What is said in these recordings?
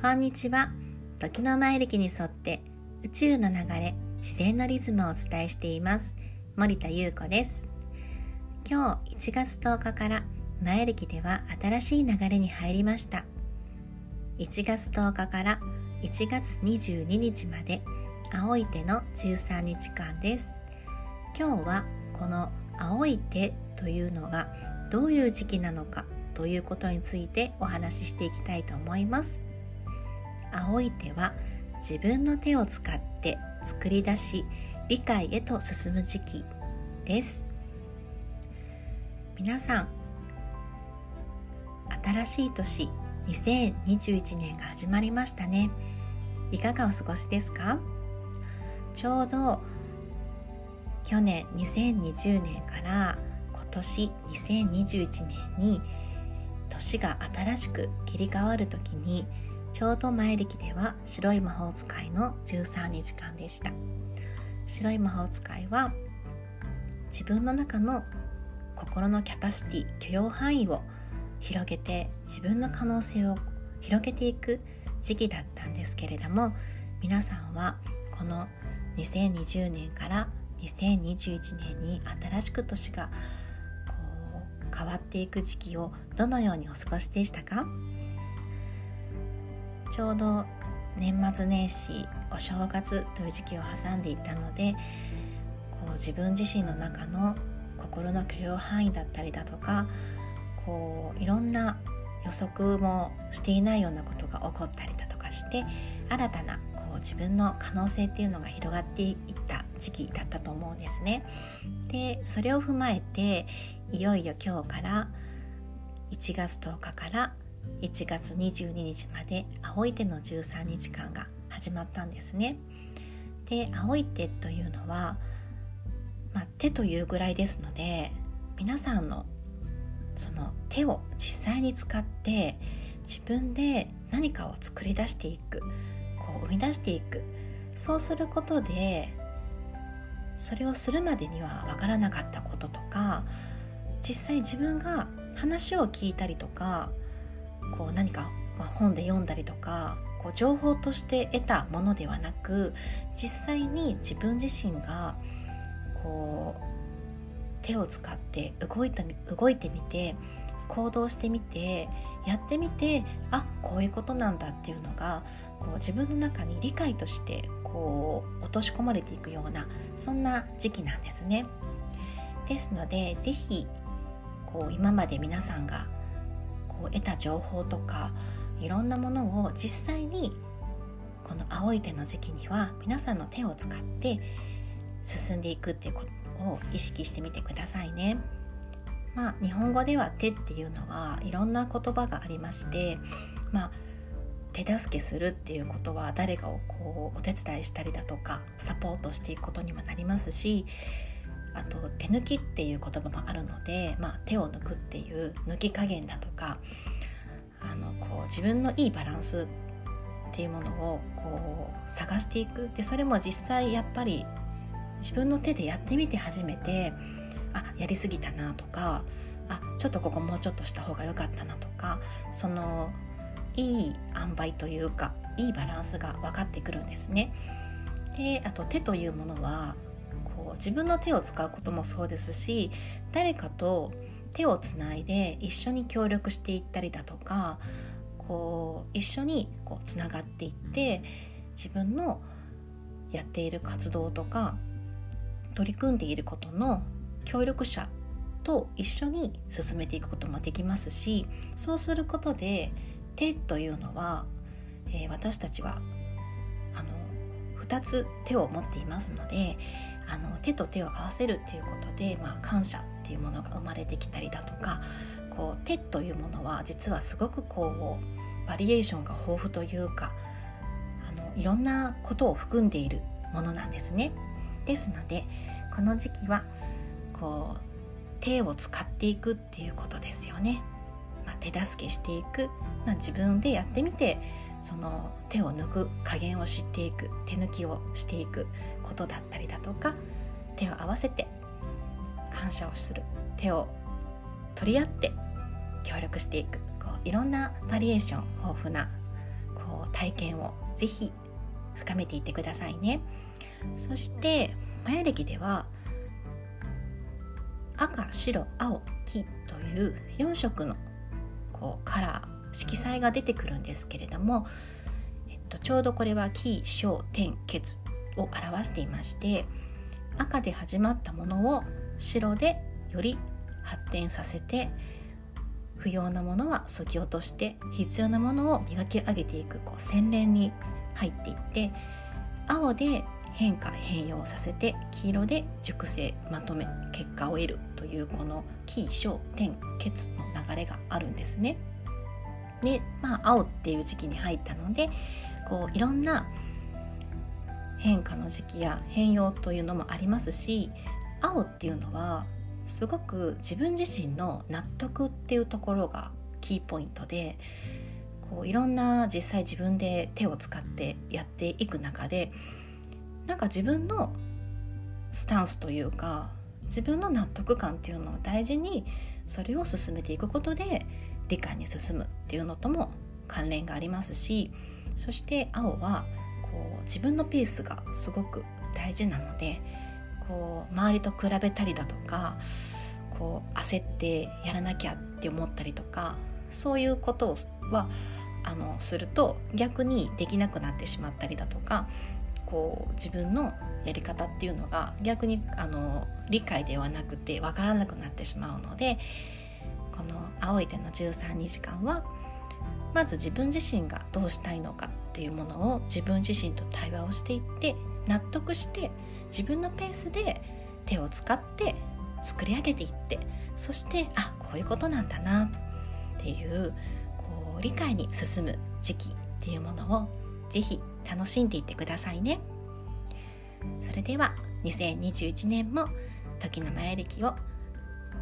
こんにちは。時の前歴に沿って宇宙の流れ自然のリズムをお伝えしています。森田優子です。今日1月10日から前歴では新しい流れに入りました。1月10日から1月22日まで青い手の13日間です。今日はこの青い手というのがどういう時期なのかということについてお話ししていきたいと思います。青い手は自分の手を使って作り出し理解へと進む時期です。皆さん新しい年2021年が始まりましたね。いかがお過ごしですか？ちょうど去年2020年から今年2021年に年が新しく切り替わる時にちょうど前歴では白い魔法使いの13日間でした。白い魔法使いは自分の中の心のキャパシティ許容範囲を広げて自分の可能性を広げていく時期だったんですけれども皆さんはこの2020年から2021年に新しく年がこう変わっていく時期をどのようにお過ごしでしたか？ちょうど年末年始お正月という時期を挟んでいたのでこう自分自身の中の心の許容範囲だったりだとかこういろんな予測もしていないようなことが起こったりだとかして新たなこう自分の可能性っていうのが広がっていった時期だったと思うんですね。でそれを踏まえていよいよ今日から1月10日から1月22日まで青い手の13日間が始まったんですね。で青い手というのは、まあ、手というぐらいですので皆さんのその手を実際に使って自分で何かを作り出していくこう生み出していくそうすることでそれをするまでには分からなかったこととか実際自分が話を聞いたりとかこう何か、本で読んだりとかこう情報として得たものではなく実際に自分自身がこう手を使って動いた動いてみて行動してみてやってみてあこういうことなんだっていうのがこう自分の中に理解としてこう落とし込まれていくようなそんな時期なんですね。ですので是非こう今まで皆さんがこう得た情報とかいろんなものを実際にこの青い手の時期には皆さんの手を使って進んでいくっていうことを意識してみてくださいね。まあ、日本語では手っていうのはいろんな言葉がありまして、まあ、手助けするっていうことは誰かをこうお手伝いしたりだとかサポートしていくことにもなりますしあと手抜きっていう言葉もあるので、まあ、手を抜くっていう抜き加減だとかあのこう自分のいいバランスっていうものをこう探していく。でそれも実際やっぱり自分の手でやってみて初めてあやりすぎたなとかあちょっとここもうちょっとした方が良かったなとかそのいい塩梅というかいいバランスが分かってくるんですね。であと手というものはこう自分の手を使うこともそうですし誰かと手をつないで一緒に協力していったりだとかこう一緒にこうつながっていって自分のやっている活動とか取り組んでいることの協力者と一緒に進めていくこともできますしそうすることで手というのは、えー、私たちはあの2つ手を持っていますのであの手と手を合わせるっていうことで、まあ、感謝っていうものが生まれてきたりだとかこう手というものは実はすごくこうバリエーションが豊富というかあのいろんなことを含んでいるものなんですね。ですのでこの時期はこう手を使っていくっていうことですよね。まあ、手助けしていく、まあ、自分でやってみてその手を抜く加減を知っていく手抜きをしていくことだったりだとか手を合わせて感謝をする。手を取り合って協力していく。こういろんなバリエーション豊富なこう体験をぜひ深めていってくださいね。そしてマヤ暦では赤白青黄という4色のこうカラー色彩が出てくるんですけれども、えっと、ちょうどこれは黄小天血を表していまして赤で始まったものを白でより発展させて不要なものはそぎ落として必要なものを磨き上げていくこう洗練に入っていって青で変化変容させて黄色で熟成まとめ結果を得るというこの黄小天血の流れがあるんですね。でまあ青っていう時期に入ったのでこういろんな変化の時期や変容というのもありますし青っていうのはすごく自分自身の納得っていうところがキーポイントでこういろんな実際自分で手を使ってやっていく中でなんか自分のスタンスというか自分の納得感っていうのを大事にそれを進めていくことで理解に進むっていうのとも関連がありますしそして青はこう自分のペースがすごく大事なのでこう周りと比べたりだとかこう焦ってやらなきゃって思ったりとかそういうことはあのすると逆にできなくなってしまったりだとかこう自分のやり方っていうのが逆にあの理解ではなくて分からなくなってしまうのでこの「青い手の13日間は」まず自分自身がどうしたいのかっていうものを自分自身と対話をしていって納得して自分のペースで手を使って作り上げていってそしてあこういうことなんだなっていうこう理解に進む時期っていうものをぜひ楽しんでいってくださいねそれでは2021年も時の前歴を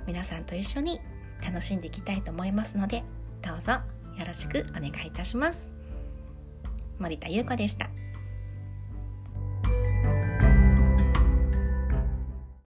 皆さんと一緒に楽しんでいきたいと思いますのでどうぞよろしくお願いいたします森田優子でした。